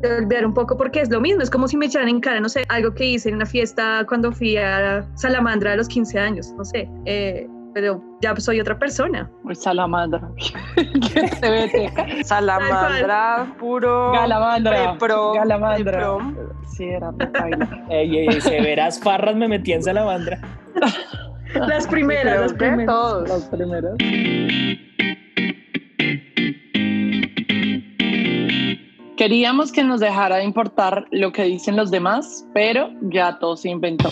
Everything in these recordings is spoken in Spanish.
de olvidar un poco porque es lo mismo, es como si me echaran en cara, no sé, algo que hice en una fiesta cuando fui a Salamandra a los 15 años, no sé, eh, pero ya soy otra persona. Salamandra. Salamandra, puro. Galamandra. Pro, Galamandra. Sí, era ey, ey, severas farras me metí en Salamandra. Las primeras, las primeras. Todos. Las primeras. Queríamos que nos dejara de importar lo que dicen los demás, pero ya todo se inventó.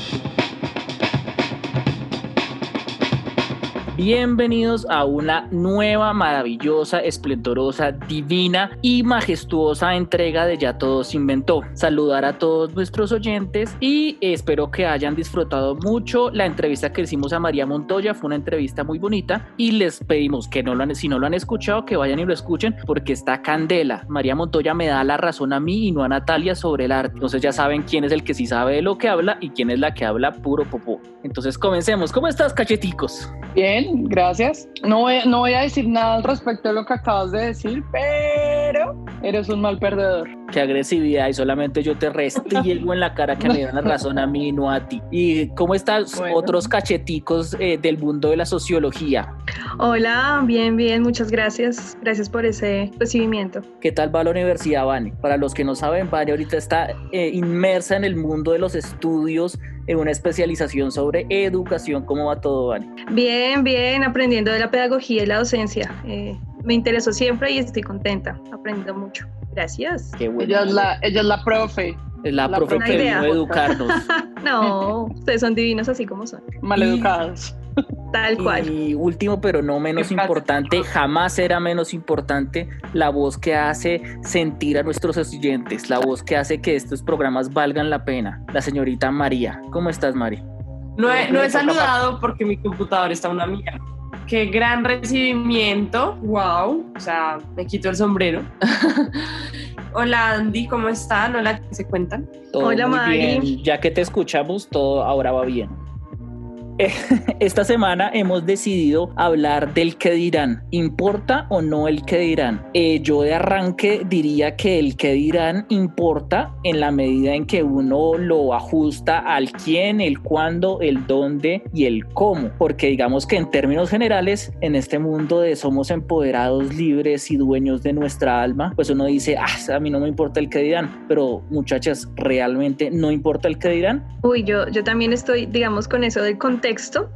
Bienvenidos a una nueva, maravillosa, esplendorosa, divina y majestuosa entrega de Ya Todo se inventó. Saludar a todos nuestros oyentes y espero que hayan disfrutado mucho la entrevista que hicimos a María Montoya. Fue una entrevista muy bonita y les pedimos que no lo han, si no lo han escuchado, que vayan y lo escuchen porque está candela. María Montoya me da la razón a mí y no a Natalia sobre el arte. Entonces ya saben quién es el que sí sabe de lo que habla y quién es la que habla puro popó. Entonces comencemos. ¿Cómo estás, cacheticos? Bien, gracias. No voy, no voy a decir nada al respecto de lo que acabas de decir, pero eres un mal perdedor. Qué agresividad y solamente yo te restriego en la cara que me dan la razón a mí y no a ti. ¿Y cómo están Bueno. otros cacheticos eh, del mundo de la sociología? Hola, bien, bien, muchas gracias. Gracias por ese recibimiento. ¿Qué tal va la universidad, Vane? Para los que no saben, Vane ahorita está eh, inmersa en el mundo de los estudios, en una especialización sobre educación. ¿Cómo va todo, Vane? Bien, bien, aprendiendo de la pedagogía y la docencia. Eh, me interesó siempre y estoy contenta, aprendiendo mucho. Gracias. Qué bueno. Ella es la, ella es la profe, Es la, la profe que idea. vino a educarnos. No, ustedes son divinos así como son. maleducados. Tal cual. Y último, pero no menos importante, jamás será menos importante, la voz que hace sentir a nuestros oyentes, la voz que hace que estos programas valgan la pena, la señorita María. ¿Cómo estás, Mari? No he, no he saludado porque mi computador está una mía. Qué gran recibimiento. Wow. O sea, me quito el sombrero. Hola Andy, ¿cómo están? Hola, ¿qué se cuentan? Todo Hola, muy Mari. bien. Ya que te escuchamos, todo ahora va bien. Esta semana hemos decidido hablar del que dirán. ¿Importa o no el que dirán? Eh, yo de arranque diría que el que dirán importa en la medida en que uno lo ajusta al quién, el cuándo, el dónde y el cómo. Porque digamos que en términos generales, en este mundo de somos empoderados, libres y dueños de nuestra alma, pues uno dice, ah, a mí no me importa el que dirán. Pero muchachas, ¿realmente no importa el que dirán? Uy, yo, yo también estoy, digamos, con eso del contexto,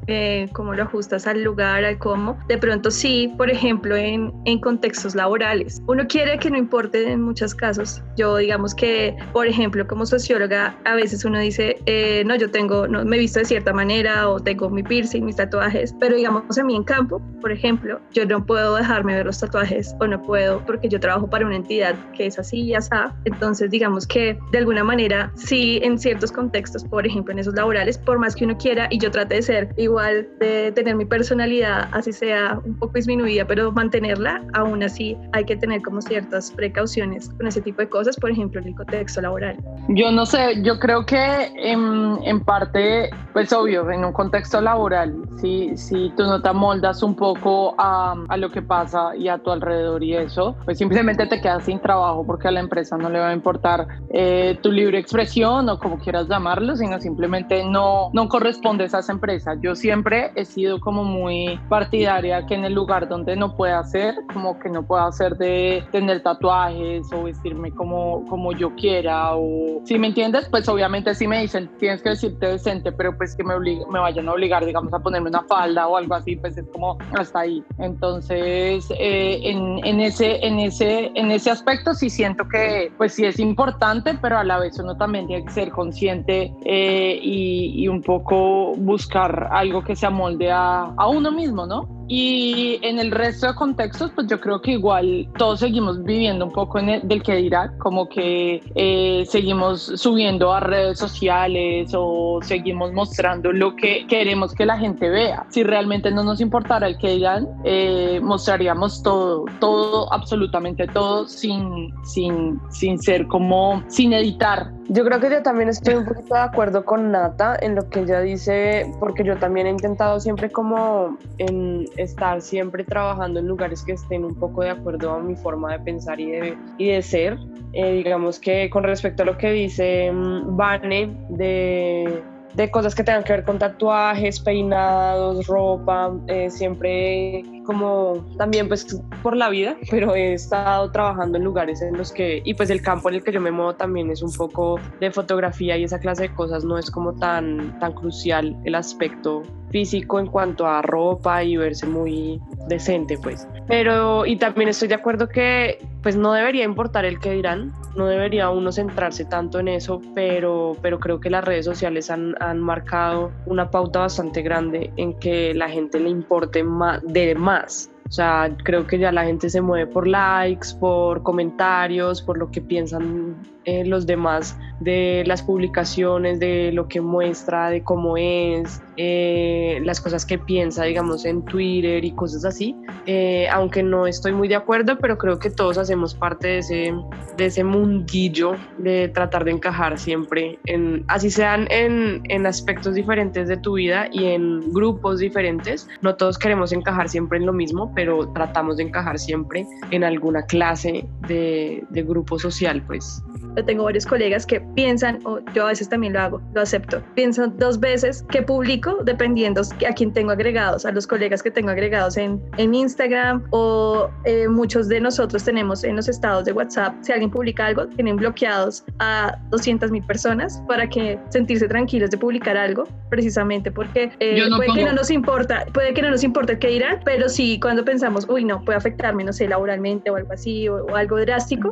eh, cómo lo ajustas al lugar, al cómo. De pronto sí, por ejemplo, en, en contextos laborales. Uno quiere que no importe en muchos casos. Yo, digamos que, por ejemplo, como socióloga, a veces uno dice, eh, no, yo tengo, no, me visto de cierta manera o tengo mi piercing, mis tatuajes, pero digamos a mí en campo, por ejemplo, yo no puedo dejarme ver los tatuajes o no puedo porque yo trabajo para una entidad que es así y así. Entonces, digamos que de alguna manera, sí, en ciertos contextos, por ejemplo, en esos laborales, por más que uno quiera y yo trate de ser igual, de tener mi personalidad, así sea un poco disminuida, pero mantenerla, aún así hay que tener como ciertas precauciones con ese tipo de cosas, por ejemplo, en el contexto laboral. Yo no sé, yo creo que en, en parte, pues obvio, en un contexto laboral, si, si tú no te amoldas un poco a, a lo que pasa y a tu alrededor y eso, pues simplemente te quedas sin trabajo porque a la empresa no le va a importar eh, tu libre expresión o como quieras llamarlo, sino simplemente no, no correspondes a esa empresa. Yo siempre he sido como muy partidaria que en el lugar donde no pueda hacer, como que no pueda hacer de tener tatuajes o vestirme como, como yo quiera o si me entiendes, pues obviamente si me dicen tienes que decirte decente, pero pues que me, oblig- me vayan a obligar, digamos, a ponerme una falda o algo así, pues es como hasta ahí. Entonces, eh, en, en, ese, en, ese, en ese aspecto sí siento que pues sí es importante, pero a la vez uno también tiene que ser consciente eh, y, y un poco buscar algo que se amolde a, a uno mismo, ¿no? Y en el resto de contextos, pues yo creo que igual todos seguimos viviendo un poco en el, del que dirá, como que eh, seguimos subiendo a redes sociales o seguimos mostrando lo que queremos que la gente vea. Si realmente no nos importara el que dirán, eh, mostraríamos todo, todo, absolutamente todo, sin, sin, sin ser como, sin editar Yo creo que yo también estoy un poquito de acuerdo con Nata en lo que ella dice, porque yo también he intentado siempre como en estar siempre trabajando en lugares que estén un poco de acuerdo a mi forma de pensar y de, y de ser. Eh, digamos que con respecto a lo que dice mm, Vane de de cosas que tengan que ver con tatuajes, peinados, ropa, eh, siempre como también pues por la vida, pero he estado trabajando en lugares en los que, y pues el campo en el que yo me muevo también es un poco de fotografía y esa clase de cosas no es como tan, tan crucial el aspecto físico en cuanto a ropa y verse muy decente pues. Pero y también estoy de acuerdo que pues no debería importar el que dirán, no debería uno centrarse tanto en eso, pero, pero creo que las redes sociales han, han marcado una pauta bastante grande en que la gente le importe más, de más o sea, creo que ya la gente se mueve por likes, por comentarios, por lo que piensan eh, los demás de las publicaciones, de lo que muestra, de cómo es, eh, las cosas que piensa, digamos, en Twitter y cosas así. Eh, aunque no estoy muy de acuerdo, pero creo que todos hacemos parte de ese, de ese mundillo de tratar de encajar siempre, en, así sean en, en aspectos diferentes de tu vida y en grupos diferentes. No todos queremos encajar siempre en lo mismo, pero tratamos de encajar siempre en alguna clase de, de grupo social, pues. Tengo varios colegas que piensan, o yo a veces también lo hago, lo acepto, piensan dos veces que publico dependiendo a quién tengo agregados, a los colegas que tengo agregados en, en Instagram o eh, muchos de nosotros tenemos en los estados de WhatsApp, si alguien publica algo, tienen bloqueados a 200 mil personas para que sentirse tranquilos de publicar algo, precisamente porque eh, puede que no nos importa, puede que no nos importe qué dirán, pero sí cuando pensamos, uy, no, puede afectarme, no sé, laboralmente o algo así, o, o algo drástico,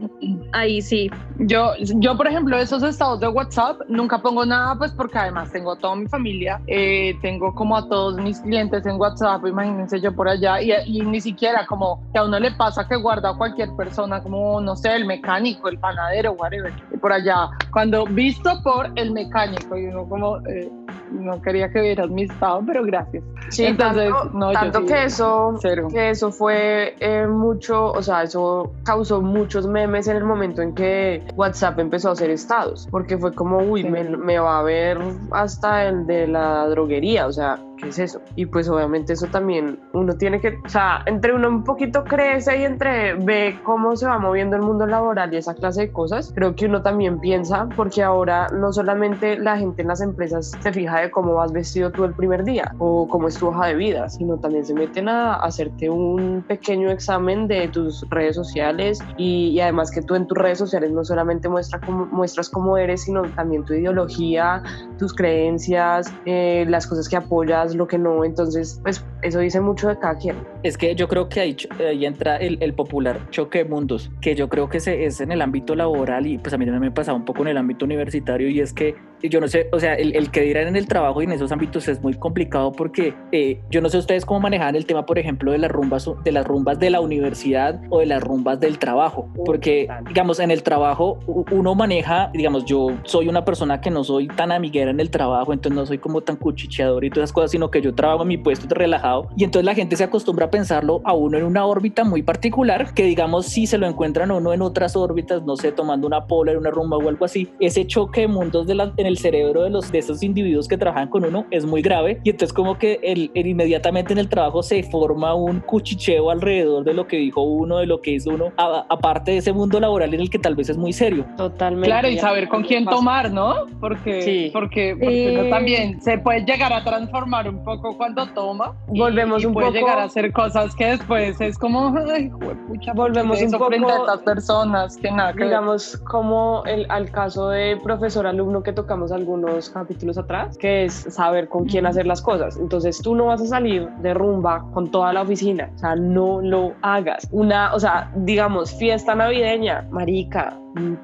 ahí sí. Yo yo, por ejemplo, esos estados de WhatsApp nunca pongo nada, pues porque además tengo toda mi familia, eh, tengo como a todos mis clientes en WhatsApp, imagínense yo por allá, y, ni siquiera como que a uno le pasa que guarda a cualquier persona, como no sé, el mecánico, el panadero, whatever, y por allá, cuando visto por el mecánico, y uno como, eh, no quería que vieras mi estado, pero gracias. Sí, Entonces, tanto, no, tanto que, eso, que eso fue eh, mucho, o sea, eso causó muchos memes en el momento en que WhatsApp empezó a hacer estados, porque fue como, uy, me, me, va a ver hasta el de la droguería, o sea, ¿qué es eso? Y pues obviamente eso también uno tiene que, o sea, entre uno un poquito crece y entre ve cómo se va moviendo el mundo laboral y esa clase de cosas, creo que uno también piensa, porque ahora no solamente la gente en las empresas se fija de cómo vas vestido tú el primer día o cómo es tu hoja de vida, sino también se meten a hacerte un pequeño examen de tus redes sociales y, además que tú en tus redes sociales no solamente muestra cómo, muestras cómo eres, sino también tu ideología, tus creencias, eh, las cosas que apoyas, lo que no. Entonces, pues eso dice mucho de cada quien. Es que yo creo que ahí, ahí entra el, el, popular choque de mundos, que yo creo que se, es en el ámbito laboral y pues a mí también me pasado un poco en el ámbito universitario y es que yo no sé, o sea, el, el, que dirán en el trabajo y en esos ámbitos es muy complicado porque eh, yo no sé ustedes cómo manejan el tema, por ejemplo, de las rumbas de las rumbas de la universidad o de las rumbas del trabajo, porque digamos en el trabajo uno maneja, digamos, yo soy una persona que no soy tan amiguera en el trabajo, entonces no soy como tan cuchicheador y todas esas cosas, sino que yo trabajo en mi puesto de relajado y entonces la gente se acostumbra a pensarlo a uno en una órbita muy particular, que digamos si se lo encuentran a uno en otras órbitas, no sé, tomando una pola en una rumba o algo así, ese choque de mundos de la, en el cerebro de los de esos individuos que trabajan con uno es muy grave y entonces como que el, el, inmediatamente en el trabajo se forma un cuchicheo alrededor de lo que dijo uno, de lo que hizo uno, a, aparte de ese mundo laboral en el que tal vez es muy serio. Totalmente. Claro, y saber con quién tomar, ¿no? Porque, sí. porque, porque eh... también se puede llegar a transformar un poco cuando toma. Volvemos y, un puede poco... llegar a hacer cosas que después es como, ay, pucha, volvemos un poco frente a estas personas que nada que digamos como el al caso de profesor alumno que tocamos algunos capítulos atrás, que es saber con quién hacer las cosas. Entonces tú no vas a salir de rumba con toda la oficina, o sea, no lo hagas. Una, o sea, digamos, fiesta navideña, marica,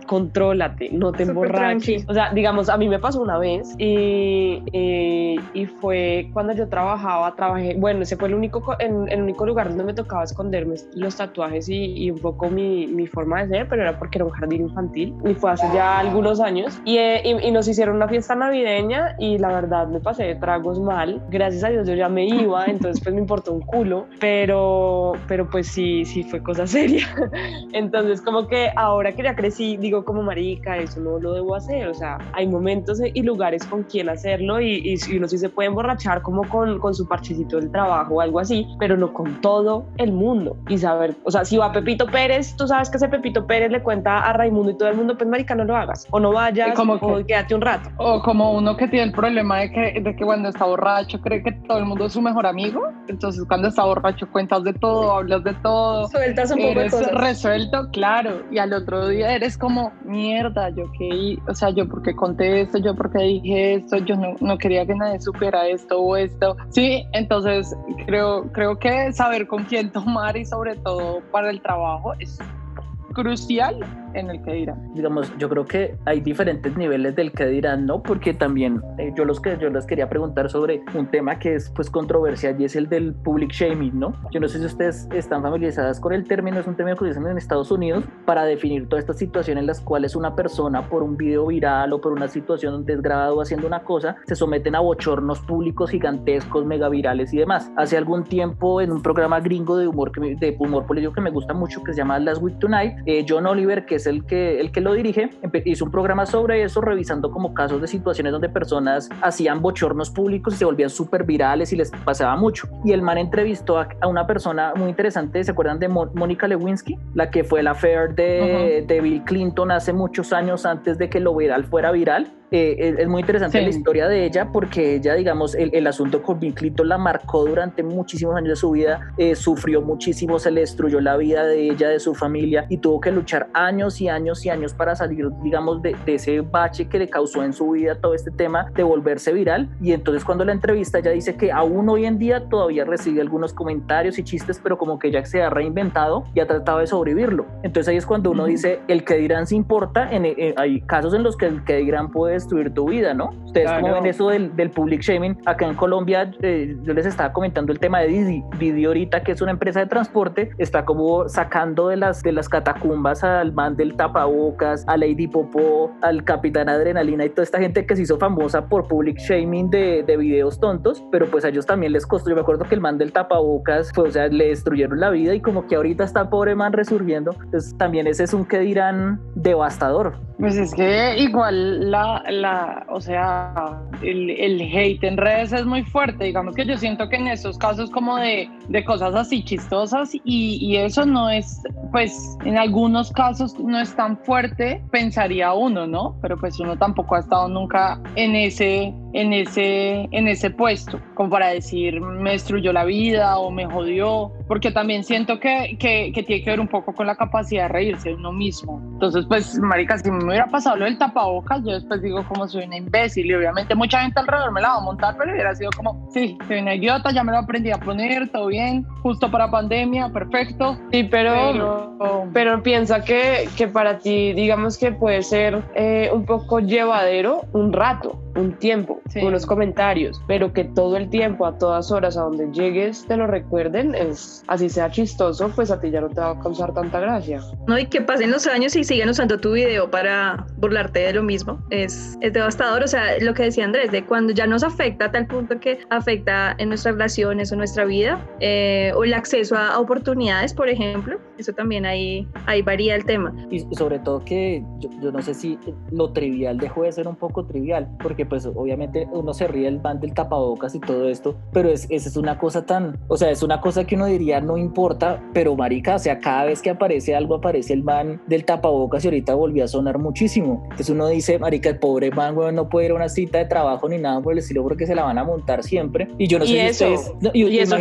contrólate, no te emborraches. O sea, digamos, a mí me pasó una vez y, y, y, fue cuando yo trabajaba, trabajé, bueno, ese fue el único, el, el único lugar donde me tocaba esconderme los tatuajes y, y un poco mi, mi, forma de ser, pero era porque era un jardín infantil y fue hace ya algunos años y, y, nos hicieron una fiesta navideña y la verdad me pasé de tragos mal, gracias a Dios yo ya me iba, entonces pues me importó un culo, pero, pero pues sí, sí fue cosa seria. Entonces como que ahora que ya crecí sí digo como marica, eso no lo debo hacer, o sea, hay momentos y lugares con quien hacerlo y, y, uno sí se puede emborrachar como con, con su parchecito del trabajo o algo así, pero no con todo el mundo y saber, o sea, si va Pepito Pérez, tú sabes que ese Pepito Pérez le cuenta a Raimundo y todo el mundo, pues marica, no lo hagas, o no vayas, como o quédate un rato. O como uno que tiene el problema de que, de que cuando está borracho cree que todo el mundo es su mejor amigo, entonces cuando está borracho cuentas de todo, hablas de todo. Sueltas un poco de cosas. resuelto, claro, y al otro día eres como, mierda, yo qué, o sea, yo porque conté esto, yo porque dije esto, yo no, no quería que nadie supiera esto o esto. Sí, entonces creo, creo que saber con quién tomar y sobre todo para el trabajo es crucial en el que dirán. Digamos, yo creo que hay diferentes niveles del que dirán, ¿no? Porque también eh, yo, los que, yo les quería preguntar sobre un tema que es pues controversial y es el del public shaming, ¿no? Yo no sé si ustedes están familiarizadas con el término, es un término que utilizan en Estados Unidos para definir todas estas situaciones en las cuales una persona por un video viral o por una situación donde es grabado haciendo una cosa, se someten a bochornos públicos gigantescos, mega virales y demás. Hace algún tiempo en un programa gringo de humor, que, de humor político que me gusta mucho, que se llama Last Week Tonight, eh, John Oliver, que es el que, el que lo dirige, hizo un programa sobre eso, revisando como casos de situaciones donde personas hacían bochornos públicos y se volvían súper virales y les pasaba mucho. Y el man entrevistó a, una persona muy interesante, ¿se acuerdan de Mónica Lewinsky? La que fue la affair de, de Bill Clinton hace muchos años antes de que lo viral fuera viral eh, es muy interesante la historia de ella porque ella, digamos, el, el, asunto con Bill Clinton la marcó durante muchísimos años de su vida, eh, sufrió muchísimo, se le destruyó la vida de ella, de su familia y tuvo que luchar años y años y años para salir, digamos, de, de ese bache que le causó en su vida todo este tema de volverse viral. Y entonces cuando la entrevista ella dice que aún hoy en día todavía recibe algunos comentarios y chistes, pero como que ella se ha reinventado y ha tratado de sobrevivirlo. Entonces ahí es cuando uno dice, el que dirán se importa, en, eh, hay casos en los que el que dirán puede destruir tu vida, ¿no? Ustedes como ven eso del, del, public shaming, acá en Colombia eh, yo les estaba comentando el tema de Didi, Didi ahorita que es una empresa de transporte, está como sacando de las, de las catacumbas al man del tapabocas, a Lady Popó, al Capitán Adrenalina y toda esta gente que se hizo famosa por public shaming de, de videos tontos, pero pues a ellos también les costó, yo me acuerdo que el man del tapabocas, o sea, le destruyeron la vida y como que ahorita está pobre man resurgiendo, entonces también ese es un que dirán devastador. Pues es que igual la, la o sea, el, el, hate en redes es muy fuerte. Digamos que yo siento que en esos casos como de, de cosas así chistosas y, y, eso no es, pues en algunos casos no es tan fuerte, pensaría uno, ¿no? Pero pues uno tampoco ha estado nunca en ese, en ese, en ese puesto, como para decir me destruyó la vida o me jodió, porque también siento que, que, que tiene que ver un poco con la capacidad de reírse de uno mismo. Entonces, pues, marica, si me hubiera pasado lo del tapabocas, yo después digo como soy una imbécil y obviamente mucha gente alrededor me la va a montar, pero hubiera sido como, sí, soy una idiota, ya me lo aprendí a poner, todo bien, justo para pandemia, perfecto. Sí, pero, pero, piensa que, que, para ti, digamos que puede ser eh, un poco llevadero un rato, un tiempo, sí. unos comentarios, pero que todo el tiempo, a todas horas, a donde llegues, te lo recuerden, es así sea chistoso, pues a ti ya no te va a causar tanta gracia. No, y que pasen los años y sigan usando tu video para burlarte de lo mismo, es, es devastador, o sea, lo que decía Andrés, de cuando ya nos afecta a tal punto que afecta en nuestras relaciones o nuestra vida, eh, o el acceso a, a, oportunidades, por ejemplo, eso también ahí, ahí varía el tema. Y sobre todo que yo, yo no sé si lo trivial dejó de ser un poco trivial, porque pues obviamente uno se ríe el van del tapabocas y todo esto, pero es, esa es una cosa tan, o sea, es una cosa que uno diría no importa, pero marica, o sea, cada vez que aparece algo aparece el man del tapabocas y ahorita volvió a sonar muchísimo. Entonces uno dice, marica, el pobre man, weón, no puede ir a una cita de trabajo ni nada por el estilo porque se la van a montar siempre. Y yo no sé si eso? ustedes, no, y, ¿Y eso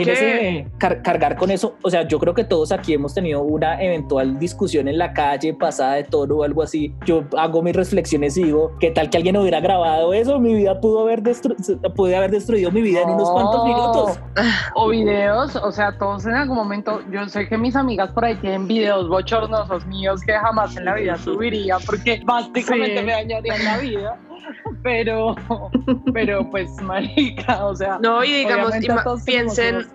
car cargar con eso, o sea, yo creo que todos aquí hemos tenido una eventual discusión en la calle pasada de tono o algo así. Yo hago mis reflexiones y digo, ¿qué tal que alguien hubiera grabado eso? Mi vida pudo haber, destru pude haber destruido mi vida en unos cuantos minutos. O videos, o sea, todos en algún momento, yo sé que mis amigas por ahí tienen videos bochornosos míos que jamás en la vida subiría porque básicamente sí. me dañarían la vida. pero, pero pues, marica, o sea. No, y digamos, piensen,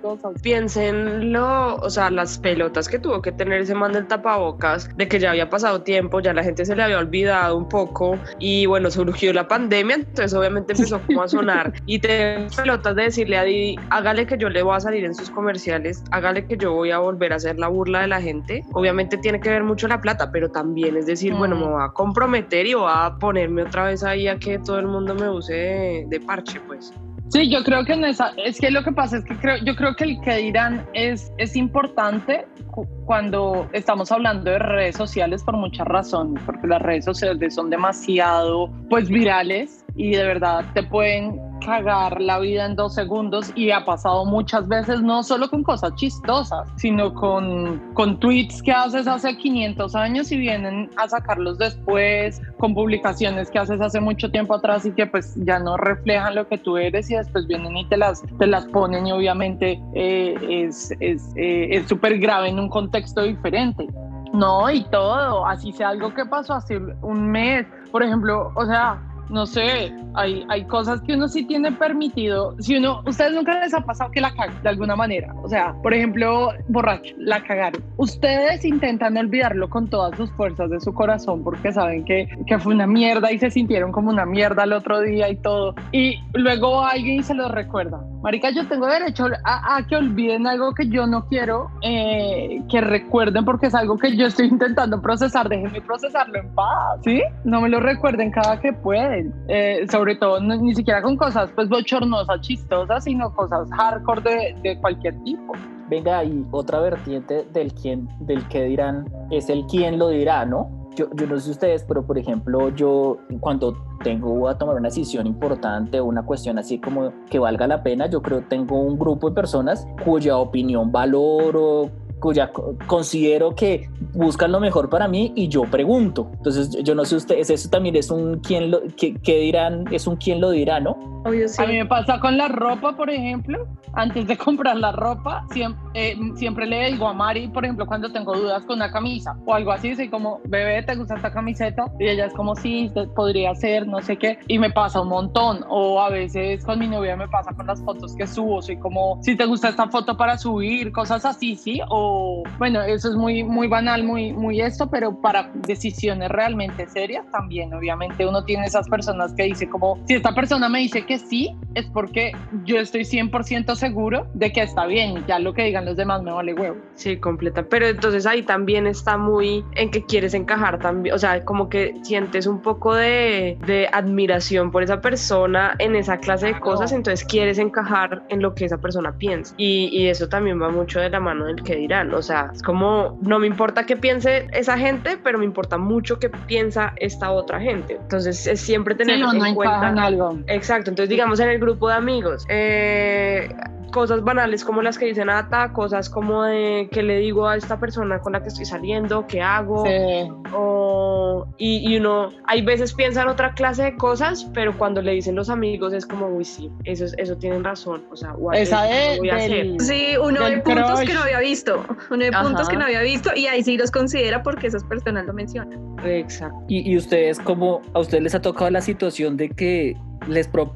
piensen lo, o sea, las pelotas que tuvo que tener ese man del tapabocas, de que ya había pasado tiempo, ya la gente se le había olvidado un poco, y bueno, surgió la pandemia, entonces obviamente empezó como a sonar, y te pelotas de decirle a Didi, hágale que yo le voy a salir en sus comerciales, hágale que yo voy a volver a hacer la burla de la gente, obviamente tiene que ver mucho la plata, pero también es decir, bueno, Mm. me voy a comprometer y voy a ponerme otra vez ahí a que todo el mundo me use de, de parche, pues. Sí, yo creo que en esa, es que lo que pasa es que creo, yo creo que el que dirán es, es importante cu- cuando estamos hablando de redes sociales por muchas razones, porque las redes sociales son demasiado pues virales y de verdad te pueden cagar la vida en dos segundos y ha pasado muchas veces no solo con cosas chistosas, sino con, con tweets que haces hace 500 años y vienen a sacarlos después, con publicaciones que haces hace mucho tiempo atrás y que pues ya no reflejan lo que tú eres y después vienen y te las, te las ponen y obviamente eh, es es eh, es súper grave en un contexto diferente. No, y todo, así sea algo que pasó hace un mes, por ejemplo, o sea, no sé, hay, hay cosas que uno sí tiene permitido. Si uno, ustedes nunca les ha pasado que la cagan de alguna manera. O sea, por ejemplo, borracho, la cagaron. Ustedes intentan olvidarlo con todas sus fuerzas de su corazón porque saben que, que fue una mierda y se sintieron como una mierda el otro día y todo. Y luego alguien se lo recuerda. Marica, yo tengo derecho a, que olviden algo que yo no quiero eh, que recuerden porque es algo que yo estoy intentando procesar. Déjenme procesarlo en paz, ¿sí? No me lo recuerden cada que pueden. Eh, sobre todo, no- ni siquiera con cosas pues bochornosas, chistosas, sino cosas hardcore de, de cualquier tipo. Venga, y otra vertiente del, quién, del que dirán es el quién lo dirá, ¿no? Yo, yo no sé ustedes, pero por ejemplo, yo cuando tengo a tomar una decisión importante o una cuestión así como que valga la pena, yo creo que tengo un grupo de personas cuya opinión valoro, cuya co- considero que buscan lo mejor para mí y yo pregunto. Entonces, yo no sé ustedes, eso también es un quién lo, que, que dirán, es un quién lo dirá, ¿no? Obvio, sí. A mí me pasa con la ropa, por ejemplo. Antes de comprar la ropa, siempre, siempre le digo a Mari, por ejemplo, cuando tengo dudas con una camisa o algo así, soy como, bebé, ¿te gusta esta camiseta? Y ella es como, sí, podría ser, no sé qué. Y me pasa un montón. O a veces con mi novia me pasa con las fotos que subo. Soy como, si te gusta esta foto para subir, cosas así, sí. O bueno, eso es muy, muy banal, muy, muy esto, pero para decisiones realmente serias también, obviamente uno tiene esas personas que dice como, si esta persona me dice que sí, es porque yo estoy 100% seguro de que está bien ya lo que digan los demás me vale huevo. Sí, completa. Pero entonces ahí también está muy en que quieres encajar también, o sea, como que sientes un poco de, de admiración por esa persona en esa clase de cosas, entonces quieres encajar en lo que esa persona piensa. Y, y eso también va mucho de la mano del que dirán, o sea, es como, no me importa qué piense esa gente, pero me importa mucho qué piensa esta otra gente. Entonces es siempre tener Sí, no en encaja en cuenta... algo. Exacto, entonces digamos en el grupo de amigos, eh, cosas banales como las que dice Nata, cosas como de qué le digo a esta persona con la que estoy saliendo, qué hago, Sí. o, y, y uno, hay veces piensa en otra clase de cosas, pero cuando le dicen los amigos es como, uy, sí, eso, es- eso tienen razón, o sea, Esa de, voy a hacer. Sí, uno de puntos crush. que no había visto, uno de puntos que no había visto y ahí sí los considera porque esas personas lo mencionan. Exacto. Y, y ustedes, como a ustedes les ha tocado la situación de que les pro-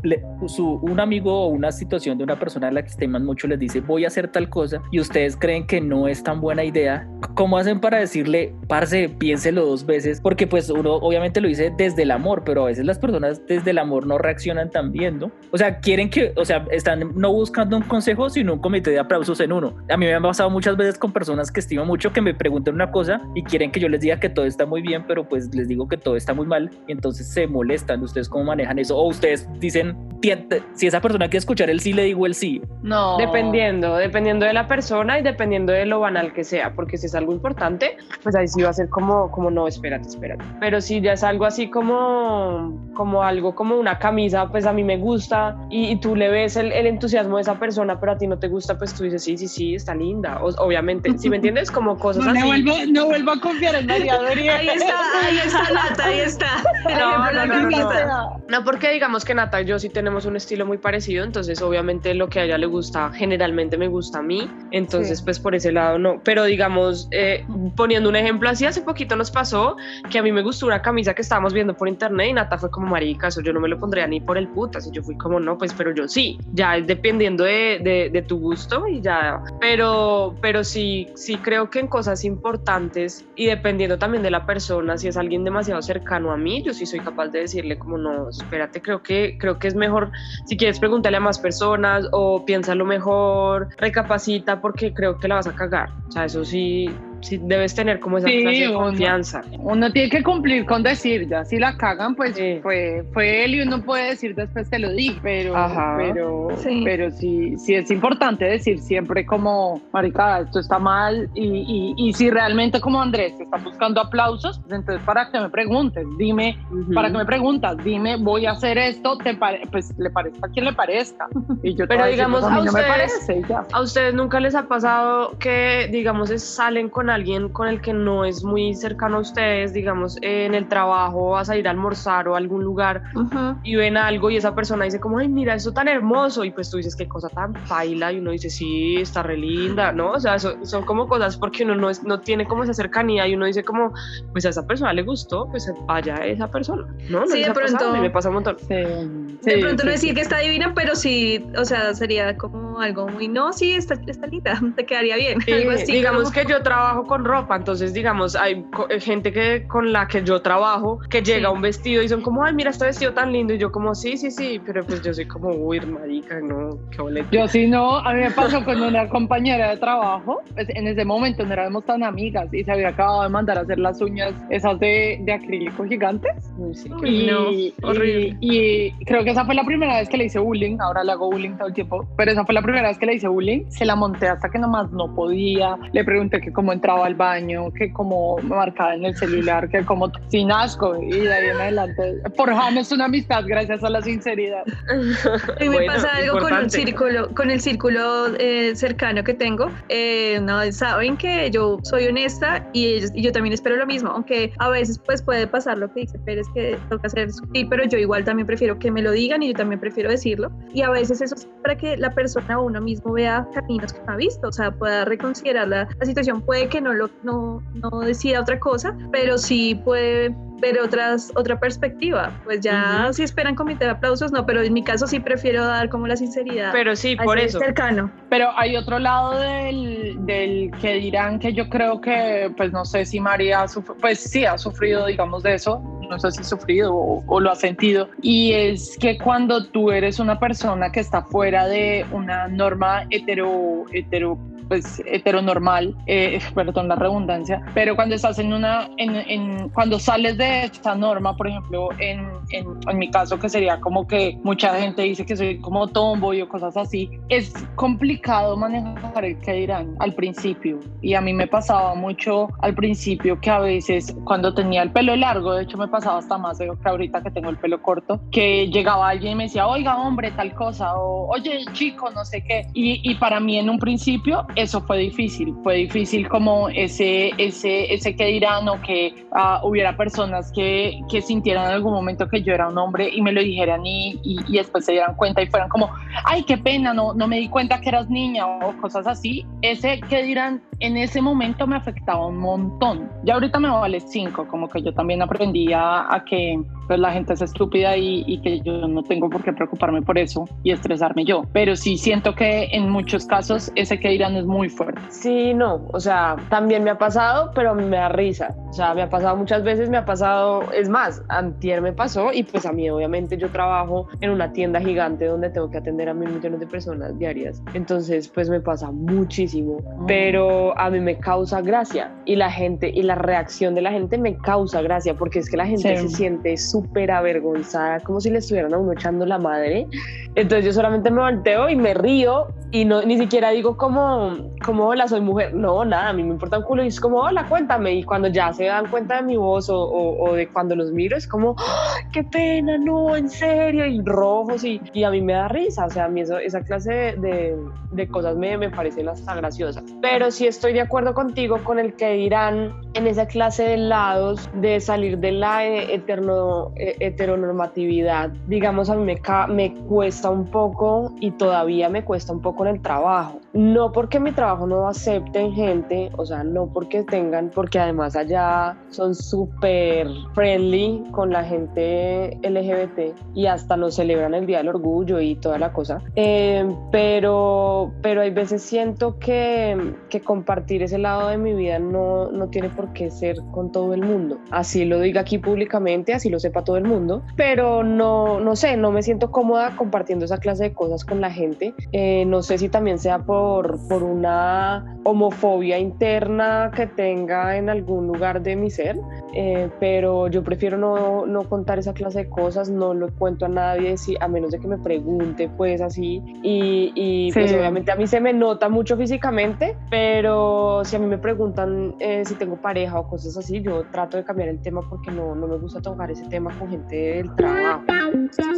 su, un amigo o una situación de una persona a la que estiman mucho les dice voy a hacer tal cosa y ustedes creen que no es tan buena idea, ¿cómo hacen para decirle, parce, piénselo dos veces? Porque pues uno obviamente lo dice desde el amor, pero a veces las personas desde el amor no reaccionan tan bien, ¿no? O sea, quieren que, o sea, están no buscando un consejo, sino un comité de aplausos en uno. A mí me ha pasado muchas veces con personas que estimo mucho que me preguntan una cosa y quieren que yo les diga que todo está muy bien, pero pues les digo que todo está muy mal y entonces se molestan. ¿Ustedes cómo manejan eso? O ustedes dicen, "Tien- si esa persona quiere escuchar el sí, le digo el sí. No. Dependiendo, dependiendo de la persona y dependiendo de lo banal que sea, porque si es algo importante, pues ahí sí va a ser como, como no, espérate, espérate. Pero si ya es algo así como, como algo como una camisa, pues a mí me gusta y, y tú le ves el, el entusiasmo de esa persona, pero a ti no te gusta, pues tú dices, sí, sí, sí, está linda. O- obviamente, si me entiendes, como cosas No, así. vuelvo, no vuelvo a confiar en María Doria. Ahí está, ahí está Nata, ahí está. No, no, no, no, camisa. No, porque digamos que Nata y yo sí tenemos un estilo muy parecido, entonces obviamente lo que a ella le gusta generalmente me gusta a mí, entonces Sí. pues por ese lado no, pero digamos digamos, eh, poniendo un ejemplo así, hace poquito nos pasó que a mí me gustó una camisa que estábamos viendo por internet y Nata fue como, marica, eso yo no me lo pondría ni por el putas. Y yo fui como, no, pues, pero yo sí. Ya es dependiendo de, de, de tu gusto y ya. Pero, pero sí, sí creo que en cosas importantes y dependiendo también de la persona, si es alguien demasiado cercano a mí, yo sí soy capaz de decirle como, no, espérate, creo que, creo que es mejor, si quieres preguntarle a más personas o piénsalo mejor, recapacita porque creo que la vas a cagar. O sea, eso sí, sí debes tener como esa clase de uno- confianza. Uno tiene que cumplir con decir, ya si la cagan, pues Sí. fue, fue él y uno puede decir después te lo dije, pero, Ajá. pero, Sí. pero sí, sí es importante decir siempre como, marica, esto está mal y, y, y si realmente como Andrés te está buscando aplausos, pues entonces para que me preguntes, dime, Ujú. para que me preguntas, dime, voy a hacer esto, te pare- pues le parezca a quien le parezca. Y yo Pero decir, digamos, pues, a mí a no me ustedes- parece, ya. ¿A ustedes nunca les ha pasado que, digamos, salen con alguien con el que no es muy cercano a ustedes, digamos, en el trabajo, vas a ir a almorzar o a algún lugar Ujú. y ven algo y esa persona dice como, ay, mira, esto tan hermoso y pues tú dices, qué cosa tan paila y uno dice, sí, está re linda, ¿no? O sea, so- son como cosas porque uno no, es, no tiene como esa cercanía y uno dice como, pues a esa persona le gustó, pues vaya esa persona, ¿no? ¿No Sí, de pasado? pronto- A mí me pasa un montón. Sí, De sí, pronto no sí, decir sí. que está divina, pero sí, o sea, sería como algo muy, no, sí, está, está linda, te quedaría bien. Sí, algo así. digamos como- que yo trabajo con ropa, entonces digamos hay eh, gente que con la que yo trabajo que llega Sí. un vestido y son como, ay, mira este vestido tan lindo y yo como, sí, sí, sí, pero pues yo soy como, uy, marica, no, qué boleto. Yo sí no, a mí me pasó con una compañera de trabajo, pues, en ese momento no éramos tan amigas y se había acabado de mandar a hacer las uñas esas de, de acrílico gigantes. Sí, Uy, y, no, y- horrible. y creo que esa fue la primera vez que le hice bullying, ahora le hago bullying todo el tiempo, pero esa fue la primera vez que le hice bullying, se la monté hasta que nomás no podía, le pregunté que cómo entraba al baño, que cómo me marcaba en el celular, que cómo sin asco y de ahí en adelante forjamos una amistad gracias a la sinceridad. Mí me Bueno, pasa algo con un importante. círculo, con el círculo eh, cercano que tengo. Eh, no, saben que yo soy honesta y, ellos, y yo también espero lo mismo, aunque a veces pues puede pasar lo que dice Pérez que toca ser sutil, pero yo igual también prefiero que me lo digan y yo también prefiero decirlo. Y a veces eso es para que la persona o uno mismo vea caminos que no ha visto, o sea, pueda reconsiderar la, la situación. Puede que no, lo, no, no decida otra cosa, pero sí puede ver otras, otra perspectiva. Pues ya Ujú. si esperan comité de aplausos, no, pero en mi caso sí prefiero dar como la sinceridad. Pero sí, por eso. Cercano. Pero hay otro lado del, del que dirán que yo creo que, pues no sé si María, pues sí ha sufrido, digamos, de eso, no sé si sufrido o, o lo ha sentido, y es que cuando tú eres una persona que está fuera de una norma hetero, hetero pues heteronormal, eh, perdón la redundancia, pero cuando estás en una, en, en- cuando sales de esta norma, por ejemplo, en, en, en mi caso que sería como que mucha gente dice que soy como tomboy o cosas así, es complicado manejar el que dirán al principio. Y a mí me pasaba mucho al principio que a veces cuando tenía el pelo largo, de hecho me pasaba hasta más de que ahorita que tengo el pelo corto, que llegaba alguien y me decía, oiga hombre, tal cosa, o oye chico, no sé qué, y, y para mí en un principio eso fue difícil, fue difícil como ese, ese, ese que dirán o que ah, hubiera personas que, que sintieran en algún momento que yo era un hombre y me lo dijeran y, y, y después se dieran cuenta y fueran como, ay, qué pena, no, no me di cuenta que eras niña o cosas así. Ese que dirán, en ese momento me afectaba un montón. Ya ahorita me vale cinco, como que yo también aprendí a, a que pues, la gente es estúpida y, y que yo no tengo por qué preocuparme por eso y estresarme yo. Pero sí siento que en muchos casos ese que dirán es muy fuerte. Sí, no, o sea, también me ha pasado, pero me da risa. O sea, me ha pasado muchas veces, me ha pasado, es más, antier me pasó y pues a mí obviamente yo trabajo en una tienda gigante donde tengo que atender a mil millones de personas diarias. Entonces, pues me pasa muchísimo, pero a mí me causa gracia y la gente y la reacción de la gente me causa gracia porque es que la gente Sí. se siente súper avergonzada, como si le estuvieran a uno echando la madre. Entonces yo solamente me volteo y me río y no, ni siquiera digo como, como hola, soy mujer. No, nada, a mí me importa un culo y es como hola, cuéntame. Y cuando ya se dan cuenta de mi voz o, o- o de cuando los miro es como ¡Ah, qué pena, no, en serio, y rojos y, y a mí me da risa. O sea, a mí eso, esa clase de, de- de cosas me, me parecen hasta graciosas. Pero sí estoy de acuerdo contigo con el que dirán en esa clase de lados de salir de la eh, eterno eh, heteronormatividad, digamos, a mí me, me cuesta un poco y todavía me cuesta un poco en el trabajo. No porque mi trabajo no acepten gente, o sea, no porque tengan, porque además allá son súper friendly con la gente LGBT y hasta nos celebran el Día del Orgullo y toda la cosa. Eh, pero, pero hay veces siento que, que compartir ese lado de mi vida no, no tiene por qué ser con todo el mundo. Así lo diga aquí públicamente, así lo sepa todo el mundo, pero no, no sé, no me siento cómoda compartiendo esa clase de cosas con la gente. Eh, no sé si también sea por, por una homofobia interna que tenga en algún lugar de mi ser, eh, pero yo prefiero no, no, contar esa clase de cosas, no lo cuento a nadie, si, a menos de que me pregunte, pues así. Y, y pues obviamente a mí se me nota mucho físicamente, pero si a mí me preguntan eh, si tengo pareja o cosas así, yo trato de cambiar el tema porque no, no me gusta tocar ese tema con gente del trabajo.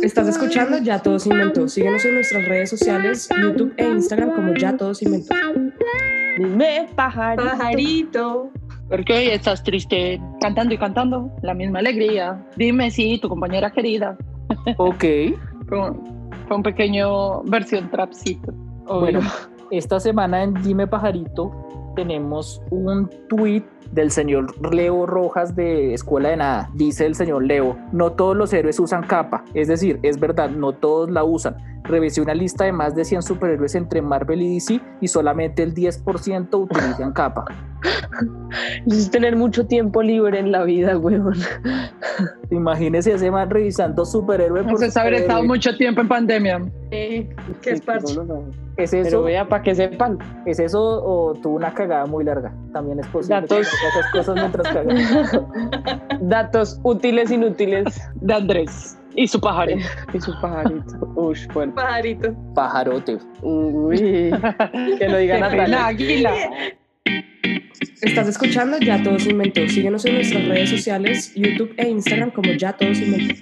Estás escuchando Ya Todos Inventó. Síguenos en nuestras redes sociales, YouTube e Instagram como Ya Todos Inventó. Dime, pajarito. Pajarito. Porque hoy estás triste, cantando y cantando, la misma alegría. Dime si tu compañera querida. Ok. con, con un pequeño versión trapcito. Bueno, esta semana en Dime Pajarito tenemos un tweet del señor Leo Rojas de Escuela de Nada. Dice el señor Leo, no todos los héroes usan capa, es decir, es verdad, no todos la usan. Revisé una lista de más de 100 superhéroes entre Marvel y DC y solamente el 10% utilizan capa. Es tener mucho tiempo libre en la vida, weón. Imagínese ese man revisando superhéroe por Entonces haber estado mucho tiempo en pandemia. Eh, ¿Qué es parche? No, no, no. ¿Es Pero eso? vea, para que sepan. ¿Es eso o tuvo una cagada muy larga? También es posible. Datos. que cosas mientras. Datos útiles, inútiles. De Andrés y su pajarito. Y sus pajaritos. Uy, bueno. Pajarito. Pajarote. Uy, que lo digan La Natalia. águila. Estás escuchando Ya Todos Inventó. Síguenos en nuestras redes sociales, YouTube e Instagram como Ya Todos Inventó.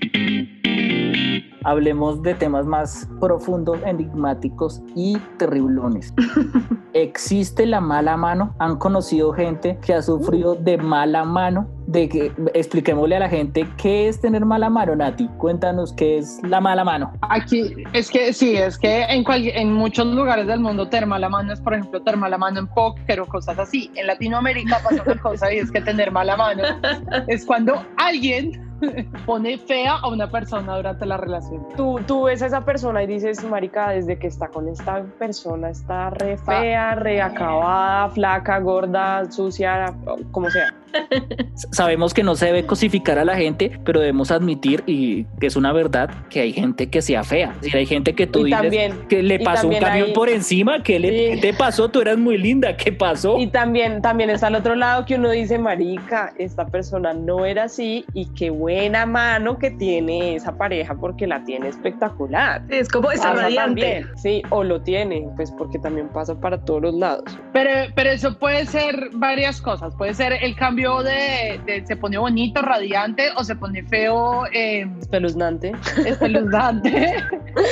Hablemos de temas más profundos, enigmáticos y terriblones. ¿Existe la mala mano? ¿Han conocido gente que ha sufrido de mala mano? De que expliquémosle a la gente qué es tener mala mano, Nati. Cuéntanos qué es la mala mano. Aquí, es que sí, es que en, cual- en muchos lugares del mundo tener mala mano es, por ejemplo, tener mala mano en póker o cosas así. En Latinoamérica pasa una cosa y es que tener mala mano es cuando alguien pone fea a una persona durante la relación. Tú, tú ves a esa persona y dices, marica, desde que está con esta persona está re fea, re acabada, flaca, gorda, sucia, como sea. Sabemos que no se debe cosificar a la gente, pero debemos admitir, y que es una verdad, que hay gente que sea fea. Es decir, hay gente que tú Y dices también, que le pasó un camión hay- por encima. ¿Qué, le, Sí. te pasó? Tú eras muy linda. ¿Qué pasó? Y también, también está al otro lado que uno dice, marica, esta persona no era así y qué buena mano que tiene esa pareja porque la tiene espectacular. Sí, es como está radiante. también, sí, o lo tiene, pues porque también pasa para todos los lados. Pero, pero eso puede ser varias cosas. Puede ser el cambio de, de se pone bonito, radiante o se pone feo, eh, Espeluznante. espeluznante.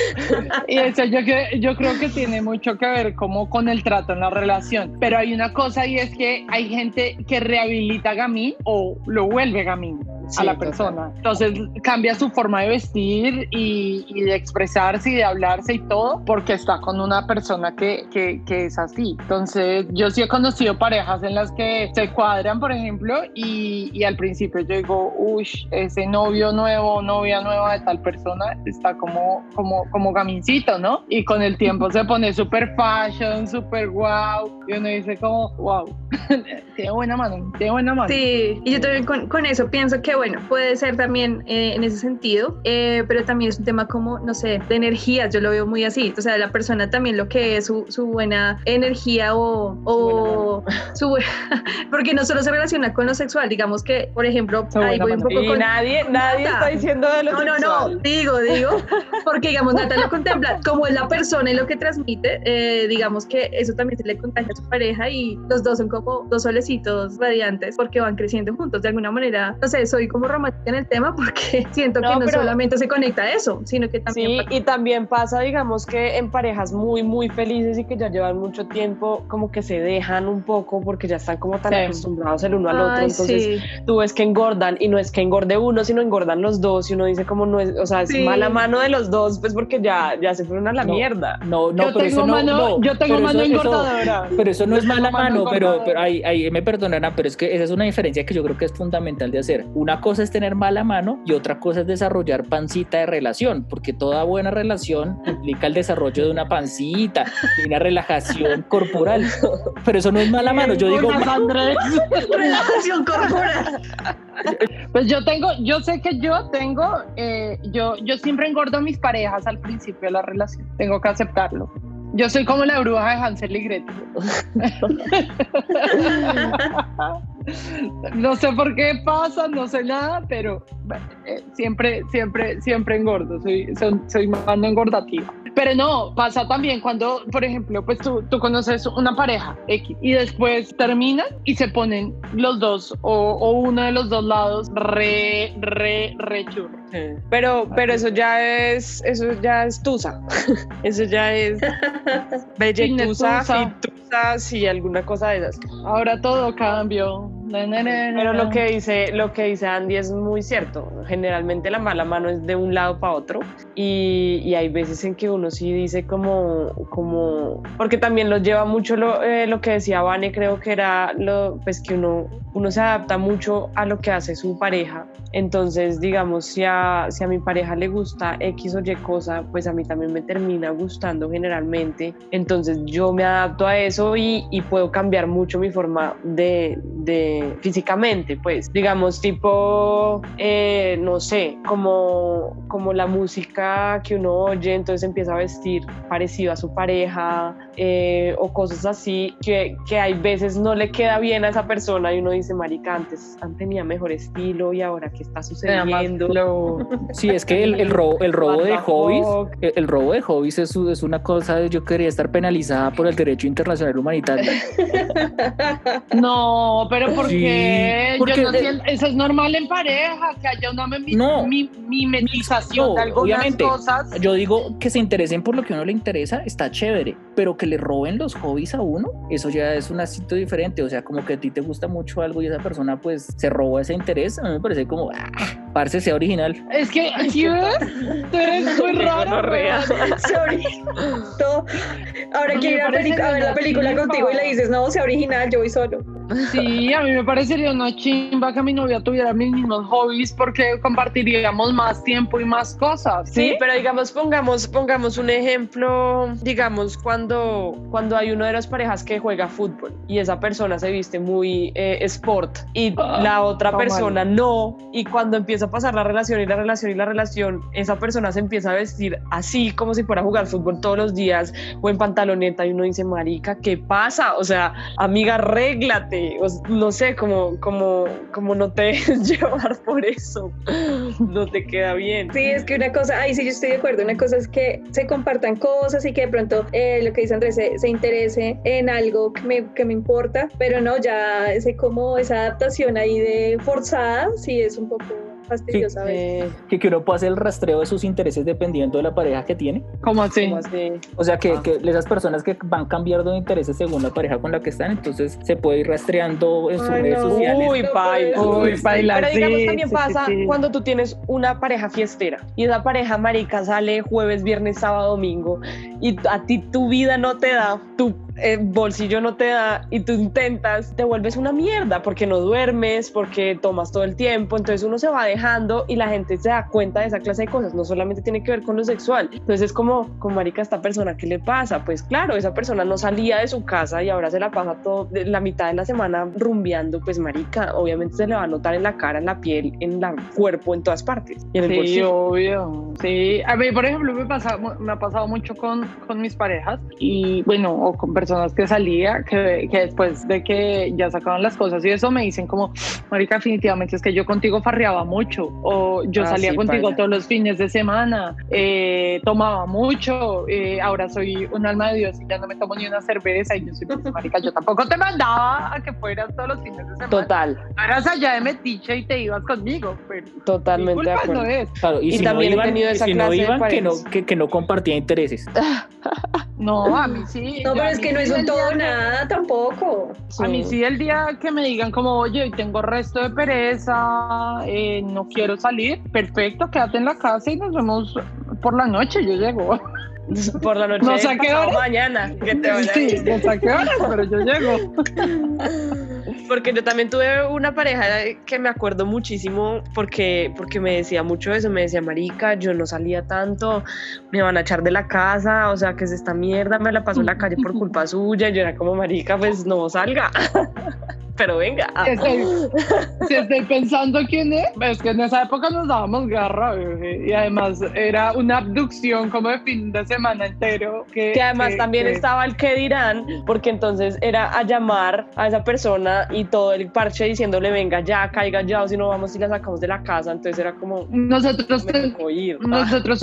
y eso yo, yo creo que tiene mucho que ver como con el trato en la relación. Pero hay una cosa y es que hay gente que rehabilita a Gamín o lo vuelve Gamín a Sí, la total. Persona. Entonces cambia su forma de vestir y, y de expresarse y de hablarse y todo porque está con una persona que, que, que es así. Entonces yo sí he conocido parejas en las que se cuadran, por ejemplo, y, y al principio yo digo, uy, ese novio nuevo, novia nueva de tal persona está como, como, como gamincito, ¿no? Y con el tiempo se pone súper fashion, súper wow, y uno dice como, wow, tiene buena mano, tiene buena mano. Sí, y yo también con, con eso pienso que, bueno, puede ser también eh, en ese sentido, eh, pero también es un tema como, no sé, de energías, yo lo veo muy así, o sea, la persona también lo que es su, su buena energía o, o su buena, porque no solo se relaciona con lo sexual, digamos que, por ejemplo, Su ahí voy un poco Y con... nadie, nadie está diciendo de lo No, no, no, sexual. digo, digo, porque digamos, Nata lo contempla como es la persona y lo que transmite, eh, digamos que eso también se le contagia a su pareja y los dos son como dos solecitos radiantes porque van creciendo juntos. De alguna manera, no sé, soy como romántica en el tema porque siento que No, pero- solamente se conecta a eso, sino que también... Sí, pasa- y también pasa, digamos que en parejas muy, muy felices y que ya llevan mucho tiempo, como que se dejan un poco porque ya están como tan Sí. acostumbrados el uno al otro. Entonces sí. tú ves que engordan y no es que engorde uno, sino engordan los dos y uno dice como no es, o sea, es Sí. mala mano de los dos, pues porque ya, ya se fueron a la No. mierda. No, no, yo pero eso tengo no, mano, no, yo tengo pero mano eso- eso- engordadora. Pero eso no Yo es mala mano mano, pero, pero ahí, ahí me perdonarán, pero es que esa es una diferencia que yo creo que es fundamental de hacer. Una cosa es tener mala mano y otra cosa es desarrollar pancita de relación, porque toda buena relación implica el desarrollo de una pancita, de una relajación corporal. Pero eso no es mala mano, yo digo, Andrés. Relajación corporal. Pues yo tengo, yo sé que yo tengo, eh, yo, yo siempre engordo a mis parejas al principio de la relación. Tengo que aceptarlo. Yo soy como la bruja de Hansel y Gretel. no sé por qué pasa, no sé nada, pero eh, siempre, siempre, siempre engordo. Soy, soy, soy mano engordativa. Pero no, pasa también cuando, por ejemplo, pues tú, tú conoces una pareja X y después terminan y se ponen los dos o, o uno de los dos lados re, re, re churro. Pero, pero eso ya es, eso ya es tusa. Eso ya es belletusa, fitusa, sí, alguna cosa de esas. Ahora todo cambió. Pero lo que dice, lo que dice Andy es muy cierto. Generalmente la mala mano es de un lado para otro y, y hay veces en que uno sí dice como, como, porque también lo lleva mucho lo, eh, lo que decía Vane, creo que era lo, pues que uno, uno se adapta mucho a lo que hace su pareja. Entonces, digamos, si a, si a mi pareja le gusta X o Y cosa, pues a mí también me termina gustando generalmente. Entonces yo me adapto a eso y, y puedo cambiar mucho mi forma de, de físicamente, pues digamos tipo, eh, no sé, como, como la música que uno oye, entonces empieza a vestir parecido a su pareja eh, o cosas así que, que hay veces no le queda bien a esa persona y uno dice, marica, antes, tenía mejor estilo y ahora qué está sucediendo. sí, es que el, el robo, el robo de hobbies, el, el robo de hobbies es, es una cosa, de- yo quería estar penalizada por el derecho internacional humanitario. No, pero ¿por qué? porque- Yo no siento- eso es normal en pareja, que haya una No. mi- mimetización No, de algunas obviamente. cosas. Yo digo que se interesen por lo que a uno le interesa, está chévere, pero que le roben los hobbies a uno, eso ya es un asunto diferente. O sea, como que a ti te gusta mucho algo y esa persona pues se roba ese interés, a mí me parece como, ah, parce, sea original. Es que, ¿sí ves? Tú eres muy raro. Sorry. Todo. Ahora quiero ir a, a ver la película contigo y le dices, no, sea original, yo voy solo. Sí, a mí me parecería una chimba que mi novia tuviera mis mismos hobbies porque compartiríamos más tiempo y más cosas. Sí, Sí, pero digamos, pongamos, pongamos un ejemplo, digamos, cuando, cuando hay uno de las parejas que juega fútbol y esa persona se viste muy eh, sport y Ah, la otra persona no, y cuando empieza a pasar la relación y la relación y la relación, esa persona se empieza a vestir así como si fuera a jugar fútbol todos los días o en pantaloneta y uno dice, marica, ¿qué pasa? O sea, amiga, arréglate, no sé, como, como, como no te llevar por eso, no te queda bien. Sí, es que una cosa, ahí sí yo estoy de acuerdo, una cosa es que se compartan cosas y que de pronto eh, lo que dice Andrés se, se interese en algo que me, que me importa, pero no, ya ese como esa adaptación ahí de forzada, sí es un poco fastidiosa a veces. Eh, Que, que uno puede hacer el rastreo de sus intereses dependiendo de la pareja que tiene. ¿Cómo así? ¿cómo así? O sea, que, Ah. que esas personas que van cambiando de intereses según la pareja con la que están, entonces se puede ir rastreando en sus Ay, redes no. sociales. Uy, paila. Uy, baila, Pero digamos sí, también sí, pasa sí, sí. cuando tú tienes una pareja fiestera y esa pareja marica sale jueves, viernes, sábado, domingo y a ti tu vida no te da, tu eh, bolsillo no te da y tú intentas, te vuelves una mierda porque no duermes, porque tomas todo el tiempo, entonces uno se va dejando y la gente se da cuenta de esa clase de cosas, no solamente tiene que ver con lo sexual, entonces es como, como marica, esta persona, ¿qué le pasa? Pues claro, esa persona no salía de su casa y ahora se la pasa todo, la mitad de la semana rumbeando, pues marica, obviamente se le va a notar en la cara, en la piel, en el cuerpo, en todas partes y en el Sí, bolsillo. obvio. Sí, a mí, por ejemplo, me, pasa, me ha pasado mucho con, con mis parejas y, bueno, o con personas que salía, que, que después de que ya sacaban las cosas y eso me dicen como, Marica, definitivamente es que yo contigo farreaba mucho o yo Ah, salía sí, contigo todos los fines de semana, eh, tomaba mucho, eh, ahora soy un alma de Dios y ya no me tomo ni una cerveza y yo soy, pues, Marica, yo tampoco te mandaba a que fueras todos los fines de semana. Total, Eras allá de metiche y te ibas conmigo, pero totalmente de no acuerdo. es. Claro, y, Y si también he no iban, tenido y esa si no, de iban que, no, que, que no compartía intereses. No, a mí sí. No, pero es que no es un el todo nada tampoco. A mí sí el día que me digan como, oye, hoy tengo resto de pereza, eh, no quiero salir, perfecto, quédate en la casa y nos vemos por la noche, yo llego. Por la noche No sé de qué hora. mañana. Que te Sí, no sé qué horas, pero yo llego. Porque yo también tuve una pareja que me acuerdo muchísimo porque, porque me decía mucho eso, me decía, marica, yo no salía tanto, me van a echar de la casa, o sea, que es esta mierda, me la paso en la calle por culpa suya, y yo era como, marica, pues no salga, pero venga. Estoy, si estoy pensando quién es, es que en esa época nos dábamos garra, bebé, y además era una abducción como de fin de semana entero. Que, Que además que- también que- estaba el que dirán, porque entonces era a llamar a esa persona y todo el parche diciéndole, venga ya, caiga ya, o si no vamos y la sacamos de la casa, entonces era como, Nosotros ir. Nosotros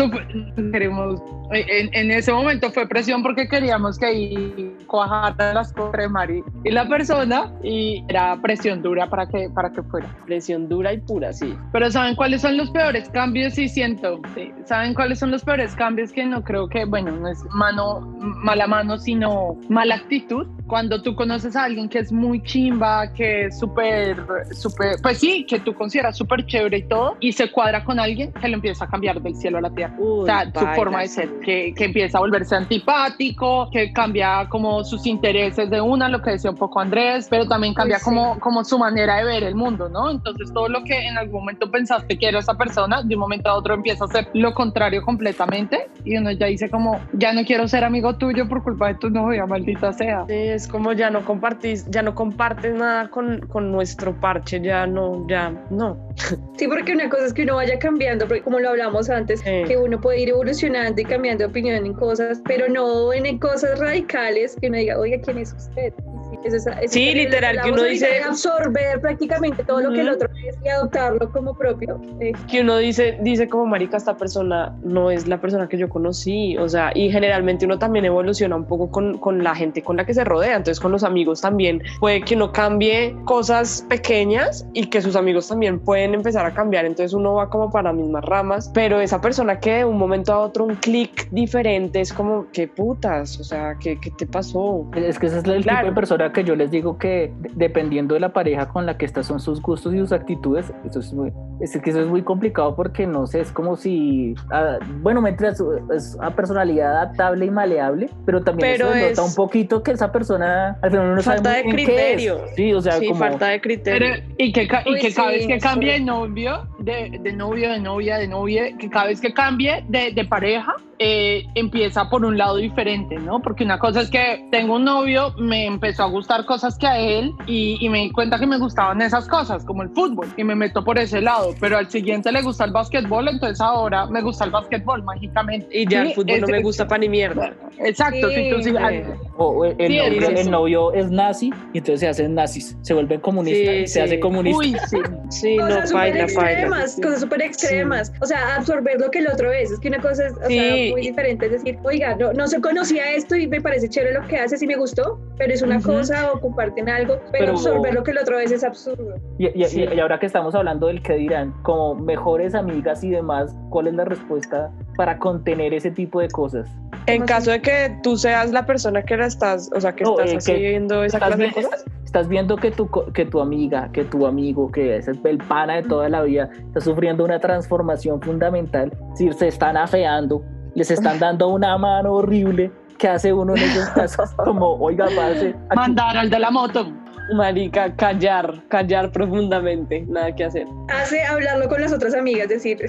queremos, en, en ese momento fue presión porque queríamos que ahí cuajaran las cosas entre Mari y la persona y era presión dura para que, para que fuera. Presión dura y pura, sí. Pero ¿saben cuáles son los peores cambios? Sí, siento. Sí. ¿Saben cuáles son los peores cambios? Que no creo que, bueno, no es mano, mala mano, sino mala actitud. Cuando tú conoces a alguien que es muy chimba, que es súper, súper, pues sí, que tú consideras súper chévere y todo, y se cuadra con alguien que lo empieza a cambiar del cielo a la tierra. O sea, su forma de ser, que, que empieza a volverse antipático, que cambia como sus intereses de una, lo que decía un poco Andrés, pero también cambia sí. como, como su manera de ver el mundo, ¿no? Entonces todo lo que en algún momento pensaste que era esa persona, de un momento a otro empieza a ser lo contrario completamente y uno ya dice como, ya no quiero ser amigo tuyo por culpa de tu novia, maldita sea. Sí, es como ya no compartís, ya no compartes nada con, con nuestro parche, ya no, ya no. Sí, porque una cosa es que uno vaya cambiando, porque como lo hablamos antes, Sí. que uno puede ir evolucionando y cambiando de opinión en cosas, pero no en cosas radicales que uno diga, oiga, ¿quién es usted? Es esa- es Sí, literal, que uno dice- absorber prácticamente todo lo que el otro y adoptarlo como propio. Eh, Que uno dice, dice como marica, esta persona no es la persona que yo conocí, o sea, y generalmente uno también evoluciona un poco con, con la gente con la que se rodea, entonces con los amigos también puede que uno cambie cosas pequeñas y que sus amigos también pueden empezar a cambiar, entonces uno va como para las mismas ramas, pero esa persona que de un momento a otro un clic diferente es como, qué putas, o sea, ¿qué, qué te pasó? Es que ese es el tipo Claro. de persona que yo les digo que de- dependiendo de la pareja con la que estás son sus gustos y sus actitudes, eso es muy, es que eso es muy complicado porque no sé, es como si, ah, bueno, mientras es una personalidad adaptable y maleable, pero también Pero eso denota es- un poquito que esa persona al final no Falta sabe de bien qué es. criterio. Sí, o sea, sí, como falta de criterio. Pero, y que, y Uy, que cada sí, vez que cambie de novio, de, de novio, de novia, de novia, que cada vez que cambie de, de pareja, eh, empieza por un lado diferente, ¿no? Porque una cosa es que tengo un novio, me empezó a gustar cosas que a él y, y me di cuenta que me gustaban esas cosas, como el fútbol, y me meto por ese lado, pero al siguiente le gusta el básquetbol, entonces ahora me gusta el básquetbol mágicamente. y ya Sí, el fútbol no me gusta para ni mierda. Exacto, sí- sí. O el, Sí, novio, es el novio es nazi y entonces se hacen nazis, se vuelven comunistas Sí, se sí. hace comunista. Uy, sí. Sí, no, cosas baila, baila. extremas, cosas súper extremas. O sea, absorber lo que el otro es. Es que una cosa es o sea, muy diferente. Es decir, oiga, no, no se conocía esto y me parece chévere lo que haces y me gustó, pero es una Ujú. cosa o comparten algo, pero, Pero- absorber lo que el otro es es absurdo. Y, y- Sí. y ahora que estamos hablando del que dirán, como mejores amigas y demás, ¿cuál es la respuesta para contener ese tipo de cosas? En ¿Cómo caso de que tú seas la persona que la estás, o sea, que No, estás eh, que haciendo esa estás clase de viendo- cosas. Estás viendo que tu, que tu amiga, que tu amigo, que es el, el pana de toda la vida, está sufriendo una transformación fundamental, si se están afeando, les están dando una mano horrible, ¿qué hace uno en esos casos? Como, oiga, aquí- Mandar al de la moto. Marica, callar, callar profundamente, nada que hacer. Hace hablarlo con las otras amigas, decir,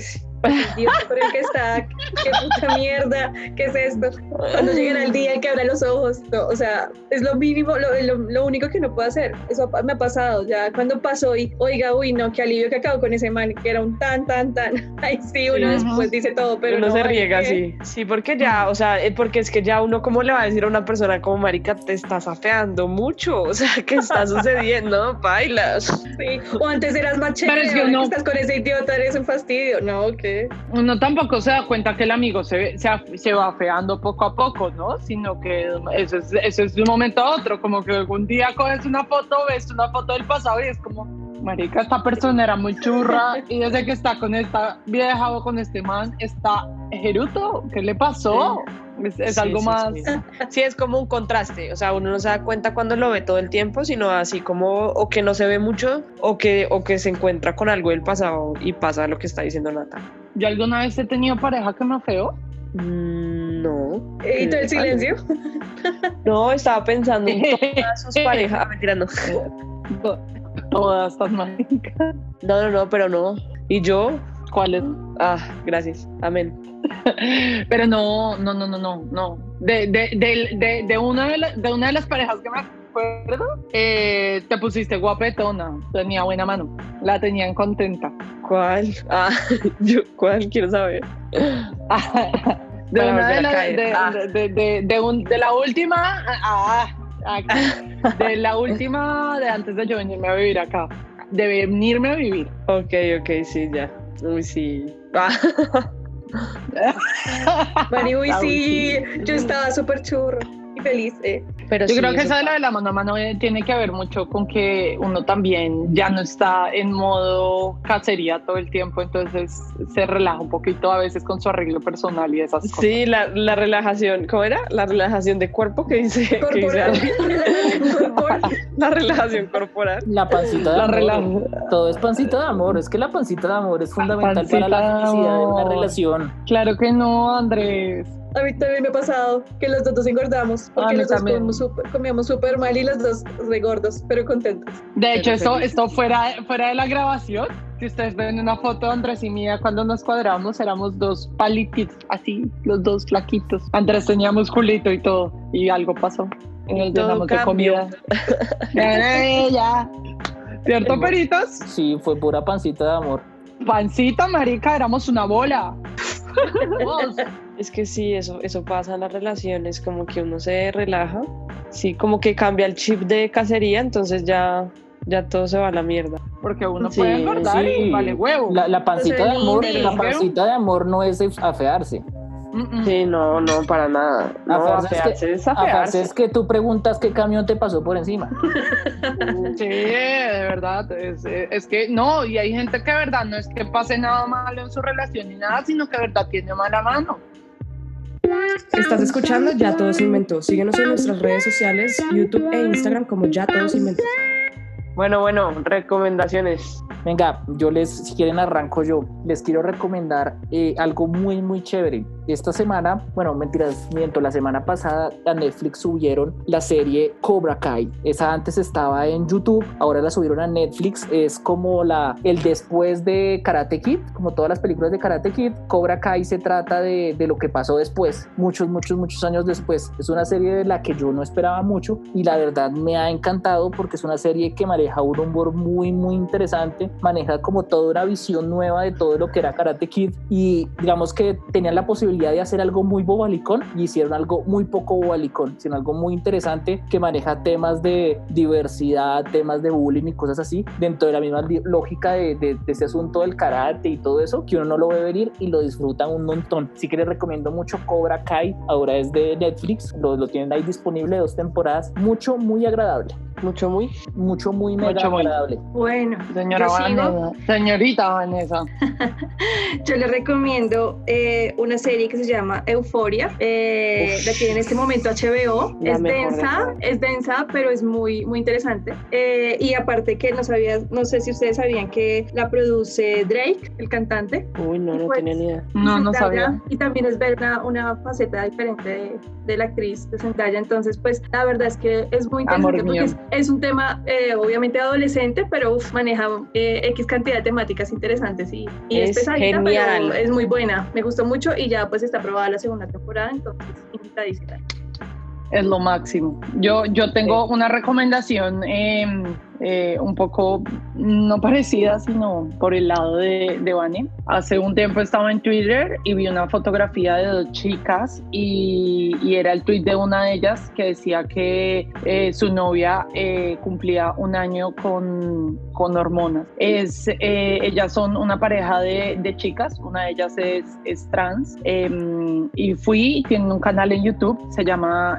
Dios, por el que está, qué puta mierda, qué es esto. Cuando llegará el día en que abra los ojos, no, o sea, es lo mínimo, lo, lo, lo único que no puedo hacer. Eso me ha pasado, ya cuando pasó y, oiga, uy, no, qué alivio que acabo con ese man, que era un tan, tan, tan. Ay, sí, uno Sí. después dice todo, pero uno no, se riega así. Sí, porque ya, o sea, eh, porque es que ya uno, ¿cómo le va a decir a una persona como marica, te estás afeando mucho? O sea, ¿qué está sucediendo? Bailas. Sí. O antes eras más Pero chévere, es que ahora uno- que estás con ese idiota, eres un fastidio, ¿no? ¿Qué? uno tampoco se da cuenta que el amigo se, se, va afeando poco a poco, ¿no? Sino que eso es, eso es de un momento a otro, como que algún día coges una foto, ves una foto del pasado y es como, marica, esta persona era muy churra y desde que está con esta vieja o con este man, está jeruto, ¿qué le pasó? Es, es Sí, algo sí, más. Sí. Sí, es como un contraste. O sea, uno no se da cuenta cuando lo ve todo el tiempo, sino así como o que no se ve mucho o que, o que se encuentra con algo del pasado y pasa lo que está diciendo Nata. ¿Yo alguna vez he tenido pareja que me afeó? Mm, no. ¿Y todo el silencio? No, estaba pensando en todas sus parejas. Mentira, no. Todas estas maricas. No, no, no, pero no. ¿Y yo? ¿Cuáles? Ah, gracias. Amén. Pero no, no, no, no, no, no. De, de, de, de, de una, de, la- de una de las parejas que me acuerdo, eh, te pusiste guapetona, tenía buena mano, la tenían contenta. ¿Cuál? Ah, yo, ¿cuál? Quiero saber. De Para una de, las- de, Ah. de, un- la última, ah, aquí. de la última de antes de yo venirme a vivir acá, de venirme a vivir. Ok, ok, sí, ya. Uy, sí. Mari, uy, Ah, sí, yo estaba súper churro feliz. eh. pero Yo sí, creo que eso de lo de la mano a mano eh, tiene que ver mucho con que uno también ya no está en modo cacería todo el tiempo, entonces se relaja un poquito a veces con su arreglo personal y esas cosas. Sí, la, la relajación, ¿cómo era? La relajación de cuerpo que dice, que dice. La relajación corporal. La pancita de La amor. Todo es pancita de amor. Es que la pancita de amor es fundamental para la felicidad de una relación. Claro que no, Andrés. A mí también me ha pasado que los dos engordamos porque los dos comíamos súper- comíamos súper mal y los dos re gordos, pero contentos. De hecho, esto, esto fuera, fuera de la grabación, si ustedes ven una foto de Andrés y mía cuando nos cuadramos, éramos dos palititos, así, los dos flaquitos. Andrés tenía musculito y todo, y algo pasó. Y nos llenamos de comida. Ya, ya. ¿Cierto, peritos? Sí, fue pura pancita de amor. Pancita, marica, éramos una bola. Es que sí, eso, eso pasa en las relaciones, como que uno se relaja, sí, como que cambia el chip de cacería, entonces ya, ya todo se va a la mierda. Porque uno Sí, puede engordar y sí. vale huevo. La, la pancita de amor, Sí. la pancita de amor no es afearse. Sí, no, no, para nada. No, que- afearse es Afearse afearse. es que tú preguntas qué camión te pasó por encima. Sí, de verdad. Es, es que no, y hay gente que de verdad no es que pase nada malo en su relación ni nada, sino que de verdad tiene mala mano. Estás escuchando Ya Todo se inventó. Síguenos en nuestras redes sociales, YouTube e Instagram como Ya Todo se inventó. Bueno, bueno, recomendaciones. Venga, yo les, si quieren arranco yo, les quiero recomendar eh, algo muy, muy chévere. Esta semana, bueno, mentiras, miento, la semana pasada a Netflix subieron la serie Cobra Kai. Esa antes estaba en YouTube, ahora la subieron a Netflix. Es como la, el después de Karate Kid, como todas las películas de Karate Kid. Cobra Kai se trata de, de lo que pasó después, muchos, muchos, muchos años después. Es una serie de la que yo no esperaba mucho y la verdad me ha encantado porque es una serie que maneja un humor muy, muy interesante, maneja como toda una visión nueva de todo lo que era Karate Kid y digamos que tenían la posibilidad de hacer algo muy bobalicón y hicieron algo muy poco bobalicón, sino algo muy interesante que maneja temas de diversidad, temas de bullying y cosas así, dentro de la misma lógica de, de, de ese asunto del karate y todo eso, que uno no lo ve venir y lo disfrutan un montón. Sí que les recomiendo mucho Cobra Kai, ahora es de Netflix, lo, lo tienen ahí disponible dos temporadas, mucho, muy agradable, Mucho, muy. mucho, muy mega Mucho, muy. agradable. Bueno, Señora. Vanessa. Señorita Vanessa. Yo les recomiendo eh, una serie que se llama Euforia. Eh, la tiene en este momento HBO. La es de densa, es densa, pero es muy, muy interesante. Eh, y aparte que no sabía, no sé si ustedes sabían que la produce Drake, el cantante. Uy, no, no pues, tenía ni idea. No, no sabía. Y también es ver una, una faceta diferente de, de la actriz de Zendaya. Entonces, pues la verdad es que es muy Amor interesante porque mío. es, es un tema eh, obviamente adolescente, pero uf, maneja eh, X cantidad de temáticas interesantes y, y es, Es pesadita, genial. pero es muy buena. Me gustó mucho y ya pues está aprobada la segunda temporada, entonces invitadísima. Es lo máximo. Yo, yo tengo una recomendación eh, eh, un poco no parecida, sino por el lado de, de Vane. Hace un tiempo estaba en Twitter y vi una fotografía de dos chicas y, era el tweet de una de ellas que decía que eh, su novia eh, cumplía un año con, con hormonas. Es, ellas son una pareja de, de chicas, una de ellas es, es trans em, y fui, tienen un canal en YouTube, se llama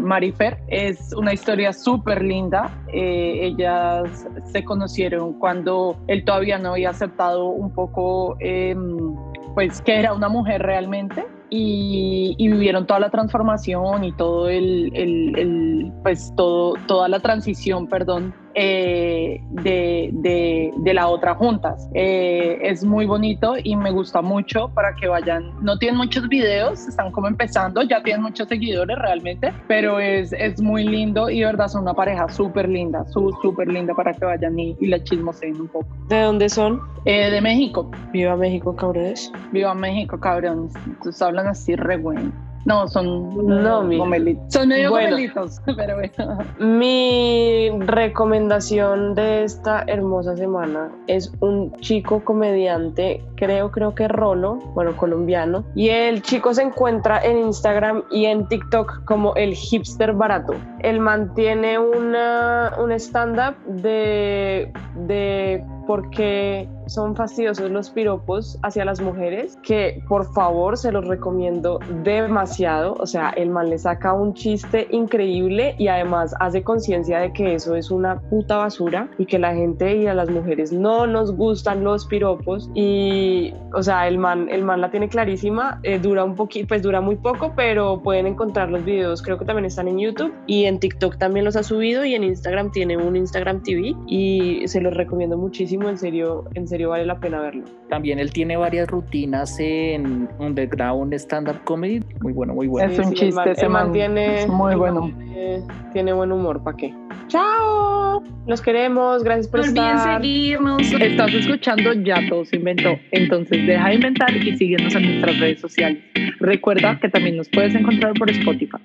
Marifer, es una historia súper linda. Eh, ellas se conocieron cuando él todavía no había aceptado un poco, em, pues, que era una mujer realmente. y, vivieron toda la transformación y todo el, el, el, pues todo, toda la transición, perdón, eh, de, de, de, la otra juntas. Eh, es muy bonito y me gusta mucho para que vayan. No tienen muchos videos, están como empezando, ya tienen muchos seguidores realmente, pero es, es muy lindo y de verdad son una pareja súper linda, súper linda para que vayan y, y la chismoseen un poco. ¿De dónde son? Eh, de México. Viva México, cabrones. Viva México, cabrones. Entonces hablan así re bueno. No, son no, mi... gomelitos. Son medio bueno, gomelitos, pero bueno. Mi recomendación de esta hermosa semana es un chico comediante, creo, creo que Rolo, bueno, colombiano. Y el chico se encuentra en Instagram y en TikTok como el hipster barato. Él mantiene una, un stand-up de, de porque son fastidiosos los piropos hacia las mujeres, que por favor se los recomiendo demasiado. O sea, el man le saca un chiste increíble y además hace conciencia de que eso es una puta basura y que la gente y a las mujeres no nos gustan los piropos. Y, o sea, el man, el man la tiene clarísima, eh, dura un poquito, pues dura muy poco, pero pueden encontrar los videos, creo que también están en YouTube y en TikTok también los ha subido y en Instagram tiene un Instagram TV y se los recomiendo muchísimo, en serio, en serio vale la pena verlo. También él tiene varias rutinas en Underground Stand-Up Comedy. Muy bueno, muy bueno. Es un chiste, man, se mantiene. Muy bueno. Tiene, tiene, buen humor, ¿para qué? ¡Chao! Los queremos, gracias por no estar. seguirnos. Estás escuchando Ya Todo se inventó. Entonces deja de inventar y síguenos en nuestras redes sociales. Recuerda que también nos puedes encontrar por Spotify.